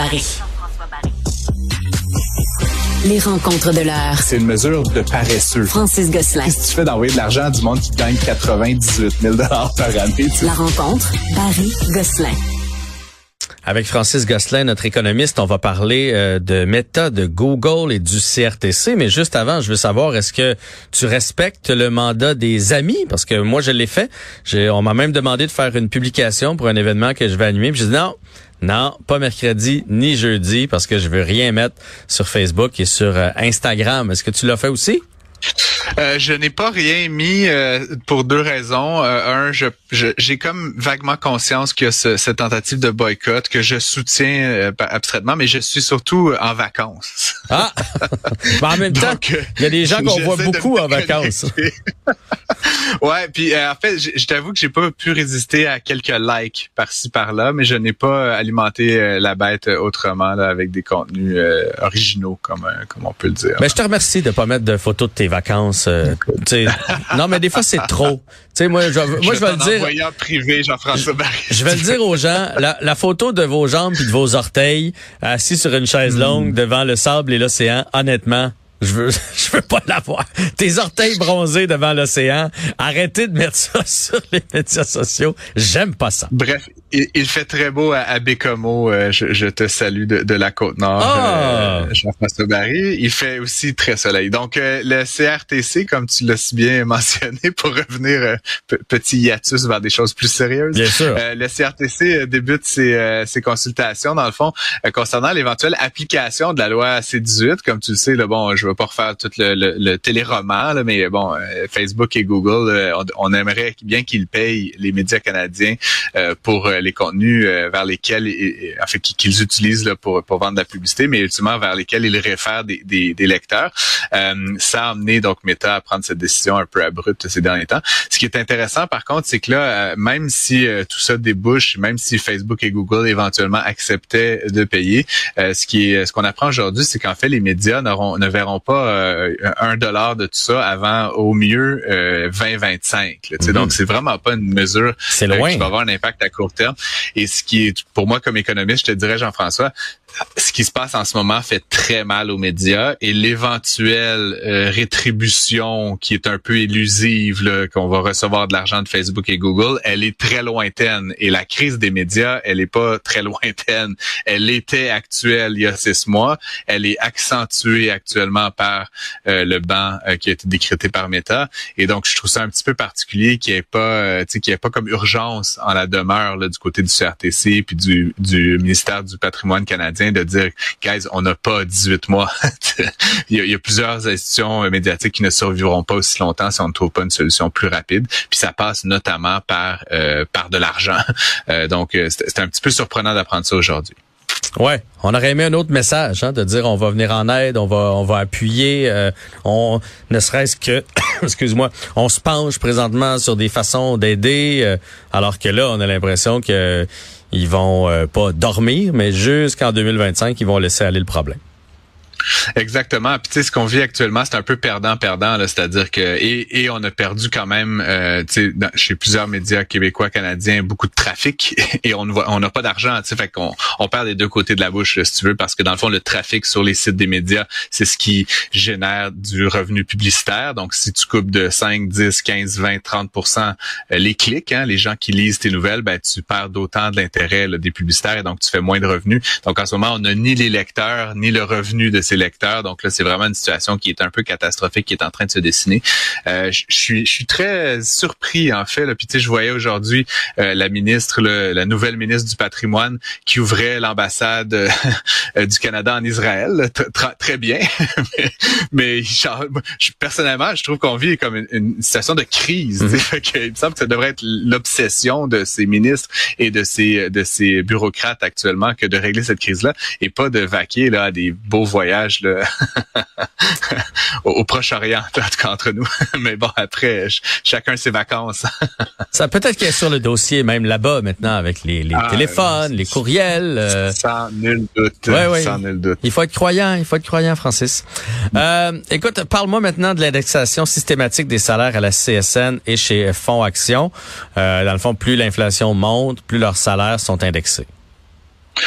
Barry. Les rencontres de l'heure. C'est une mesure de paresseux. Francis Gosselin. Qu'est-ce que tu fais d'envoyer de l'argent à du monde qui gagne 98 000 par année? tu sais? La rencontre, Barry Gosselin. Avec Francis Gosselin, notre économiste, on va parler euh, de Meta, de Google et du CRTC. Mais juste avant, je veux savoir, est-ce que tu respectes le mandat des amis? Parce que moi, je l'ai fait. J'ai, on m'a même demandé de faire une publication pour un événement que je vais animer. Puis j'ai dit non, non, pas mercredi ni jeudi parce que je veux rien mettre sur Facebook et sur euh, Instagram. Est-ce que tu l'as fait aussi? Euh, je n'ai pas rien mis euh, pour deux raisons. Euh, un, je, je- j'ai comme vaguement conscience qu'il y a ce- cette tentative de boycott que je soutiens euh, abstraitement, mais je suis surtout en vacances. Ah! Mais en même temps, euh, il y a des gens qu'on voit beaucoup en vacances. ouais, puis euh, en fait, je, t'avoue que j'ai pas pu résister à quelques likes par-ci par-là, mais je n'ai pas euh, alimenté euh, la bête autrement là, avec des contenus euh, originaux, comme euh, comme on peut le dire. Ben, je te remercie de pas mettre de photos de tes vacances. euh, non, mais des fois, c'est trop. Tu sais, moi, je, moi, je vais le dire. privé, Jean-François Barry. Je vais le dire aux gens, la, la photo de vos jambes puis de vos orteils assis sur une chaise longue devant le sable et l'océan, honnêtement, je veux je veux pas l'avoir. Tes orteils bronzés devant l'océan, arrêtez de mettre ça sur les médias sociaux. J'aime pas ça. Bref, il, il fait très beau à, à Bécomo. euh, je, je te salue de, de la Côte-Nord, Ah! euh, Jean-François Barry. Il fait aussi très soleil. Donc, euh, le CRTC, comme tu l'as si bien mentionné, pour revenir euh, pe- petit hiatus vers des choses plus sérieuses. Bien sûr. Euh, le CRTC débute ses, euh, ses consultations, dans le fond, euh, concernant l'éventuelle application de la loi C-18. Comme tu le sais, là, bon, je pas refaire tout le, le, le téléroman, là, mais bon, euh, Facebook et Google, euh, on, on aimerait bien qu'ils payent les médias canadiens euh, pour les contenus vers lesquels, en fait, qu'ils- utilisent là, pour, pour vendre de la publicité, mais ultimement vers lesquels ils réfèrent des, des, des lecteurs. Ça a amené donc Meta à prendre cette décision un peu abrupte ces derniers temps. Ce qui est intéressant, par contre, c'est que là, même si tout ça débouche, même si Facebook et Google éventuellement acceptaient de payer, ce qui est, ce qu'on apprend aujourd'hui, c'est qu'en fait, les médias ne verront pas euh, un dollar de tout ça avant au mieux euh, 2025. là, tu sais. Mhm. Donc, c'est vraiment pas une mesure euh, loin. qui va avoir un impact à court terme. Et ce qui est, pour moi, comme économiste, je te dirais, Jean-François, ce qui se passe en ce moment fait très mal aux médias et l'éventuelle euh, rétribution qui est un peu élusive, qu'on va recevoir de l'argent de Facebook et Google, elle est très lointaine. Et la crise des médias, elle est pas très lointaine. Elle était actuelle il y a six mois. Elle est accentuée actuellement par euh, le banc euh, qui a été décrété par Meta. Et donc, je trouve ça un petit peu particulier qu'il n'y ait pas, euh, qu'il ait pas comme urgence en la demeure là, du côté du CRTC puis du, du ministère du patrimoine canadien de dire, guys, on n'a pas 18 mois. il, y a, plusieurs institutions médiatiques qui ne survivront pas aussi longtemps si on ne trouve pas une solution plus rapide. Puis ça passe notamment par euh, par de l'argent. Euh, donc, euh, c'est c'est un petit peu surprenant d'apprendre ça aujourd'hui. Ouais, on aurait aimé un autre message, hein, de dire on va venir en aide, on va on va appuyer, euh, on ne serait-ce que, excuse-moi, on se penche présentement sur des façons d'aider, euh, alors que là on a l'impression que ils vont euh, pas dormir, mais jusqu'en 2025 ils vont laisser aller le problème. Exactement. Puis tu sais, ce qu'on vit actuellement, c'est un peu perdant-perdant. C'est-à-dire que et, et on a perdu quand même, euh, chez plusieurs médias québécois, canadiens, beaucoup de trafic et on on n'a pas d'argent. Tu sais, fait qu'on on perd des deux côtés de la bouche, là, si tu veux, parce que dans le fond, le trafic sur les sites des médias, c'est ce qui génère du revenu publicitaire. Donc, si tu coupes de 5, 10, 15, 20, 30% euh, les clics, hein, les gens qui lisent tes nouvelles, ben tu perds d'autant de l'intérêt des publicitaires et donc tu fais moins de revenus. Donc en ce moment, on n'a ni les lecteurs ni le revenu de Donc là, c'est vraiment une situation qui est un peu catastrophique qui est en train de se dessiner. Euh, je suis je suis très surpris en fait. Là. Puis tu sais, je voyais aujourd'hui euh, la ministre, là, la nouvelle ministre du patrimoine, qui ouvrait l'ambassade euh, du Canada en Israël. là. Tr- très bien, mais, mais genre, je- personnellement, je trouve qu'on vit comme une, une situation de crise. que il me semble que ça devrait être l'obsession de ces ministres et de ces de ces bureaucrates actuellement que de régler cette crise-là et pas de vaquer là à des beaux voyages là, au, au Proche-Orient, en tout cas entre nous. Mais bon, après, ch- chacun ses vacances. Ça peut-être qu'il est sur le dossier même là-bas maintenant avec les, les Ah, téléphones, les courriels. euh, Sans nul doute. Ouais, ouais. Sans nul doute. Il faut être croyant, il faut être croyant, Francis. Euh, écoute, parle-moi maintenant de l'indexation systématique des salaires à la CSN et chez Fonds Action. Euh, dans le fond, plus l'inflation monte, plus leurs salaires sont indexés.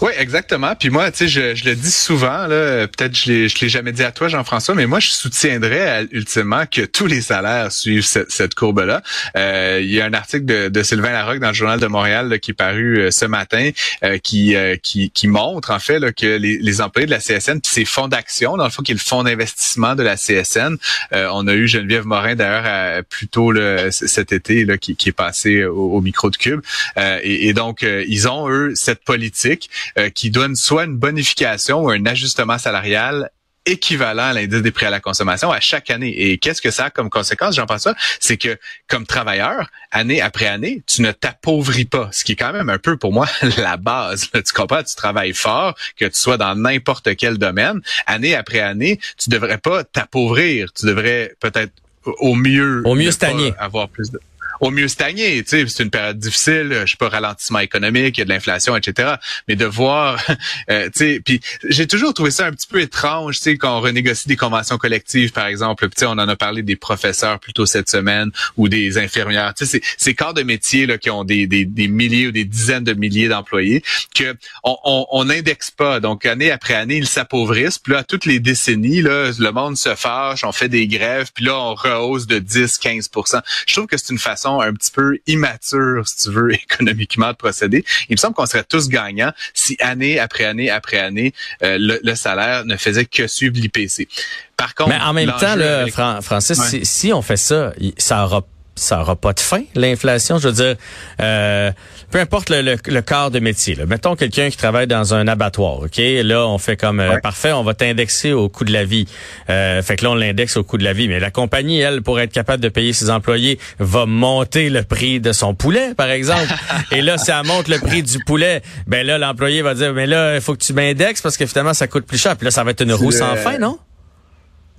Oui, exactement. Puis moi, tu sais, je, je, le dis souvent, là, peut-être je l'ai, je l'ai jamais dit à toi, Jean-François, mais moi, je soutiendrais ultimement que tous les salaires suivent cette, cette courbe-là. Euh, il y a un article de, de, Sylvain Larocque dans le Journal de Montréal là, qui est paru euh, ce matin, euh, qui, euh, qui, qui montre en fait là, que les, les, employés de la CSN, puis ces fonds d'action, dans le fond, qui est le fonds d'investissement de la CSN, on a eu Geneviève Morin d'ailleurs plus tôt là, cet été là, qui, qui est passé au, au micro de Cube, et, et, donc ils ont eux cette politique euh, qui donne soit une bonification ou un ajustement salarial équivalent à l'indice des prix à la consommation à chaque année. Et qu'est-ce que ça a comme conséquence, j'en pense ça, c'est que comme travailleur, année après année, tu ne t'appauvris pas, ce qui est quand même un peu pour moi la base. tu comprends, tu travailles fort, que tu sois dans n'importe quel domaine, année après année, tu devrais pas t'appauvrir, tu devrais peut-être au mieux au mieux stagner. avoir plus de au mieux stagner. Tu sais, c'est une période difficile, je sais pas, ralentissement économique, il y a de l'inflation, etc. Mais de voir, euh, tu sais, puis j'ai toujours trouvé ça un petit peu étrange, tu sais, quand on renégocie des conventions collectives, par exemple. Tu sais, on en a parlé des professeurs plutôt cette semaine ou des infirmières. Tu sais, ces corps de métier là qui ont des, des, des, milliers ou des dizaines de milliers d'employés que on, on, n'indexe pas. Donc année après année, ils s'appauvrissent. Puis là, toutes les décennies, là, le monde se fâche, on fait des grèves, puis là, on rehausse de 10-15% Je trouve que c'est une façon un petit peu immature, si tu veux, économiquement de procéder. Il me semble qu'on serait tous gagnants si année après année après année, euh, le, salaire ne faisait que suivre l'IPC. Par contre, mais en même temps, là, Francis, si, si, on fait ça, ça aura ça aura pas de fin, l'inflation. Je veux dire, euh, peu importe le, le, corps de métier. Là. Mettons quelqu'un qui travaille dans un abattoir. Ok, là on fait comme euh, parfait, on va t'indexer au coût de la vie. Euh, fait que là on l'indexe au coût de la vie. Mais la compagnie, elle, pour être capable de payer ses employés, va monter le prix de son poulet, par exemple. Et là, si elle monte le prix du poulet, ben là l'employé va dire, mais là il faut que tu m'indexes parce que finalement ça coûte plus cher. Puis là ça va être une roue sans fin, non?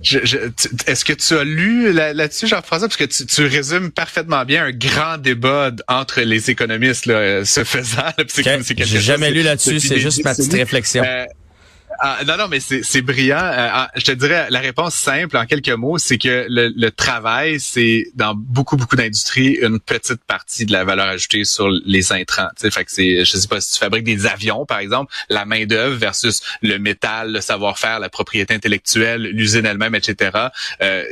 Je, je, Est-ce que tu as lu là-dessus, Jean-François? Parce que tu, tu, résumes parfaitement bien un grand débat entre les économistes là, ce faisant. Okay. J'ai jamais lu là-dessus, c'est juste ma petite réflexion. Euh, ah, non, non, mais c'est brillant. Euh, ah, je te dirais, la réponse simple, en quelques mots, c'est que le, le travail, c'est dans beaucoup, beaucoup d'industries, une petite partie de la valeur ajoutée sur les intrants. Fait que c'est, je sais pas, si tu fabriques des avions, par exemple, la main-d'œuvre versus le métal, le savoir-faire, la propriété intellectuelle, l'usine elle-même, etc. Euh,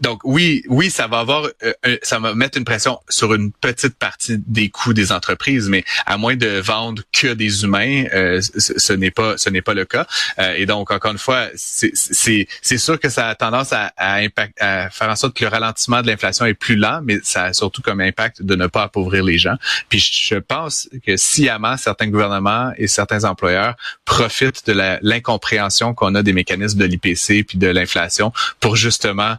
donc oui, oui, ça va avoir, euh, ça va mettre une pression sur une petite partie des coûts des entreprises, mais à moins de vendre que des humains, euh, ce n'est pas, ce n'est pas le cas. Euh, et donc, encore une fois, c'est sûr que ça a tendance à, à, à faire en sorte que le ralentissement de l'inflation est plus lent, mais ça a surtout comme impact de ne pas appauvrir les gens. Puis je pense que sciemment, certains gouvernements et certains employeurs profitent de l'incompréhension qu'on a des mécanismes de l'IPC puis de l'inflation pour justement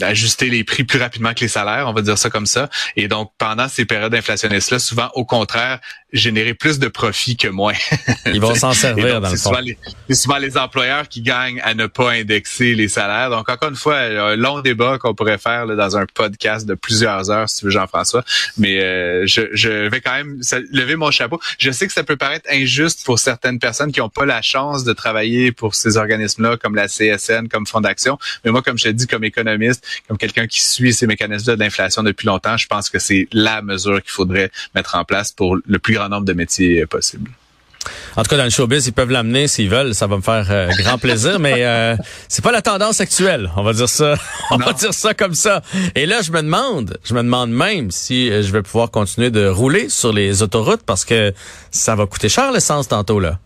ajuster les prix plus rapidement que les salaires, on va dire ça comme ça. Et donc, pendant ces périodes inflationnistes-là, souvent, au contraire, générer plus de profits que moins. Ils vont s'en servir dans le fond. C'est souvent les employeurs qui gagnent à ne pas indexer les salaires. Donc, encore une fois, un long débat qu'on pourrait faire là, dans un podcast de plusieurs heures, si tu veux, Jean-François. Mais euh, je, je, vais quand même lever mon chapeau. Je sais que ça peut paraître injuste pour certaines personnes qui n'ont pas la chance de travailler pour ces organismes-là, comme la CSN, comme Fonds d'action. Mais moi, comme je te dis, comme économiste, comme quelqu'un qui suit ces mécanismes d'inflation depuis longtemps, je pense que c'est la mesure qu'il faudrait mettre en place pour le plus grand nombre de métiers possibles. En tout cas, dans le showbiz, ils peuvent l'amener s'ils veulent. Ça va me faire euh, grand plaisir, mais euh, c'est pas la tendance actuelle. On va dire ça. On va dire ça comme ça. Et là, je me demande, je me demande même si euh, je vais pouvoir continuer de rouler sur les autoroutes parce que ça va coûter cher l'essence tantôt là.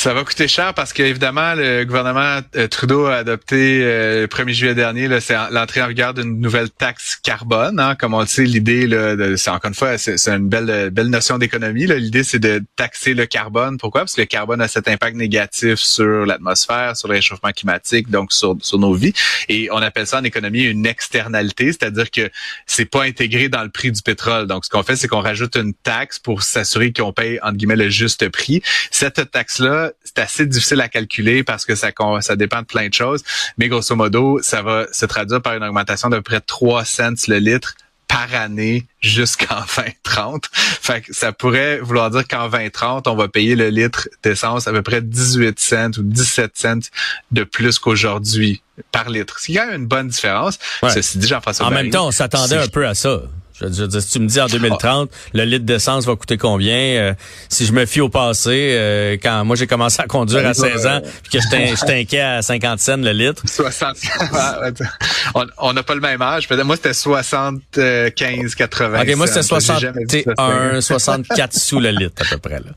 Ça va coûter cher parce que évidemment le gouvernement euh, Trudeau a adopté euh, le 1er juillet dernier l'entrée en vigueur d'une nouvelle taxe carbone. Hein, comme on le sait, l'idée c'est encore une fois c'est une belle belle notion d'économie. L'idée c'est de taxer le carbone. Pourquoi? Parce que le carbone a cet impact négatif sur l'atmosphère, sur le réchauffement climatique, donc sur, sur nos vies. Et on appelle ça en économie une externalité, c'est-à-dire que c'est pas intégré dans le prix du pétrole. Donc ce qu'on fait, c'est qu'on rajoute une taxe pour s'assurer qu'on paye entre guillemets le juste prix. Cette taxe là c'est assez difficile à calculer parce que ça, ça dépend de plein de choses. Mais grosso modo, ça va se traduire par une augmentation de près de 3 cents le litre par année jusqu'en 2030. Fait que ça pourrait vouloir dire qu'en 2030, on va payer le litre d'essence à peu près 18 cents ou 17 cents de plus qu'aujourd'hui par litre. Ce qui a une bonne différence. Ceci dit, Jean-François En même temps, on s'attendait un peu à ça. Je veux dire, si tu me dis en 2030, le litre d'essence va coûter combien? euh, si je me fie au passé, euh, quand moi j'ai commencé à conduire à 16 ans, puis que j'étais inquiet à 50 cents le litre. 60. on n'a pas le même âge. Moi c'était 75, 80. OK, moi c'était cents. J'ai jamais vu ça. 61, 64 sous le litre à peu près. Là.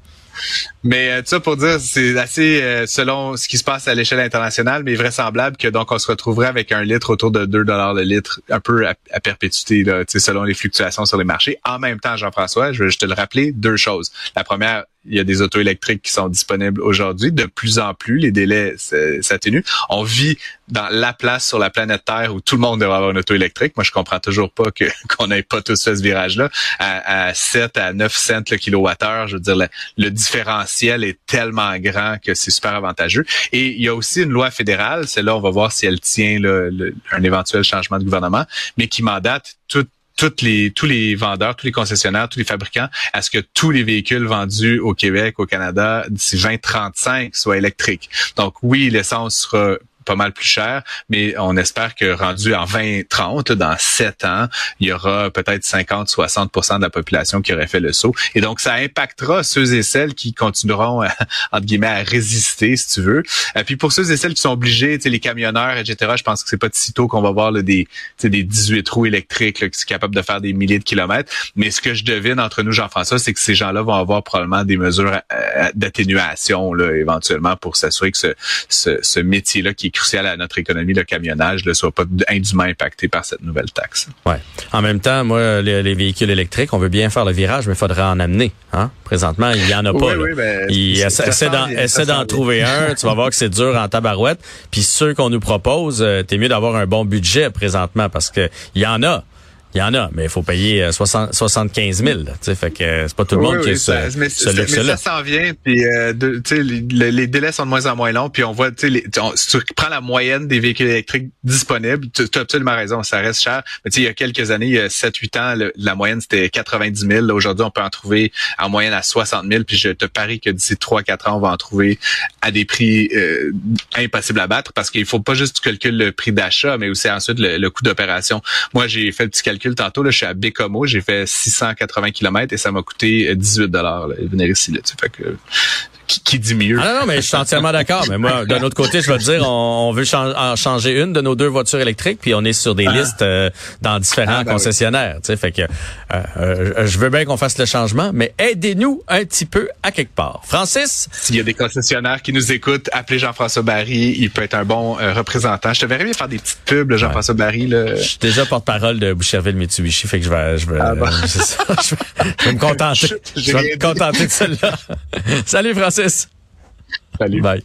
Mais euh, tout ça pour dire, c'est assez euh, selon ce qui se passe à l'échelle internationale, mais vraisemblable que donc on se retrouverait avec un litre autour de 2 dollars le litre, un peu à, à perpétuité, là, selon les fluctuations sur les marchés. En même temps, Jean-François, je vais juste te le rappeler, deux choses. La première, il y a des autos électriques qui sont disponibles aujourd'hui. De plus en plus, les délais s'atténuent. On vit dans la place sur la planète Terre où tout le monde devrait avoir une auto électrique. Moi, je comprends toujours pas que qu'on n'ait pas tous fait ce virage-là. À, à 7 à 9 cents le kilowattheure, je veux dire, le, différentiel est tellement grand que c'est super avantageux. Et il y a aussi une loi fédérale, celle-là, on va voir si elle tient un éventuel changement de gouvernement, mais qui mandate tout toutes les, tous les vendeurs, tous les concessionnaires, tous les fabricants à ce que tous les véhicules vendus au Québec, au Canada, d'ici 2035 soient électriques. Donc oui, l'essence sera pas mal plus cher, mais on espère que rendu en 2030, là, dans 7 ans, il y aura peut-être 50-60% de la population qui aurait fait le saut. Et donc, ça impactera ceux et celles qui continueront, à, entre guillemets, à résister, si tu veux. Et puis pour ceux et celles qui sont obligés, les camionneurs, etc., je pense que c'est pas de sitôt qu'on va voir là, des, des 18 roues électriques là, qui sont capables de faire des milliers de kilomètres. Mais ce que je devine entre nous, Jean-François, c'est que ces gens-là vont avoir probablement des mesures euh, d'atténuation éventuellement pour s'assurer que ce, ce, ce métier-là qui crucial à notre économie, le camionnage, ne soit pas indûment impacté par cette nouvelle taxe. Ouais. En même temps, moi, les, les véhicules électriques, on veut bien faire le virage, mais il faudrait en amener. Hein? Présentement, il y en a pas. Oui, là. oui, ben, Il essaie d'en essaie d'en trouver un. Tu vas voir que c'est dur en tabarouette. Puis ceux qu'on nous propose, euh, t'es mieux d'avoir un bon budget présentement parce que il y en a. Il y en a, mais il faut payer euh, 60, 75 000. là, tu sais, fait que euh, c'est pas tout le monde Oui, qui oui, a ça- ce, mais, ce ça s'en vient, puis euh, de- tu sais, les, les délais sont de moins en moins longs, puis on voit, tu sais, les- tu- on- si tu prends la moyenne des véhicules électriques disponibles, tu as absolument raison, ça reste cher. Mais tu sais, il y a quelques années, il y a 7-8 ans, le- la moyenne c'était 90 000. Là, Aujourd'hui, on peut en trouver en moyenne à 60 000, puis je te parie que d'ici 3-4 ans, on va en trouver à des prix euh, impossibles à battre, parce qu'il faut pas juste que tu calcules le prix d'achat, mais aussi ensuite le, le coût d'opération. Moi, j'ai fait le petit calcul tantôt, là, je suis à Bécomo, j'ai fait 680 km et ça m'a coûté euh, 18 dollars venir ici. Là, tu sais, fait que, qui, qui dit mieux? Ah non, non, mais je suis entièrement d'accord. Mais moi, d'un autre côté, je vais te dire, on, on veut chan- en changer une de nos deux voitures électriques, puis on est sur des listes euh, dans différents Ah, ben concessionnaires. Tu sais, fait que euh, euh, je veux bien qu'on fasse le changement, mais aidez-nous un petit peu à quelque part. Francis, S'il y a des concessionnaires qui nous écoutent, appelez Jean-François Barry. Il peut être un bon euh, représentant. Je te verrais bien faire des petites pubs, Jean-François Barry. Là. je suis déjà porte-parole de Boucherville Mitsubishi, fait que je vais, je vais, Ah bon. c'est ça, je vais, je vais me contenter. Je vais me contenter de celle-là. Salut Francis. Salut. Bye.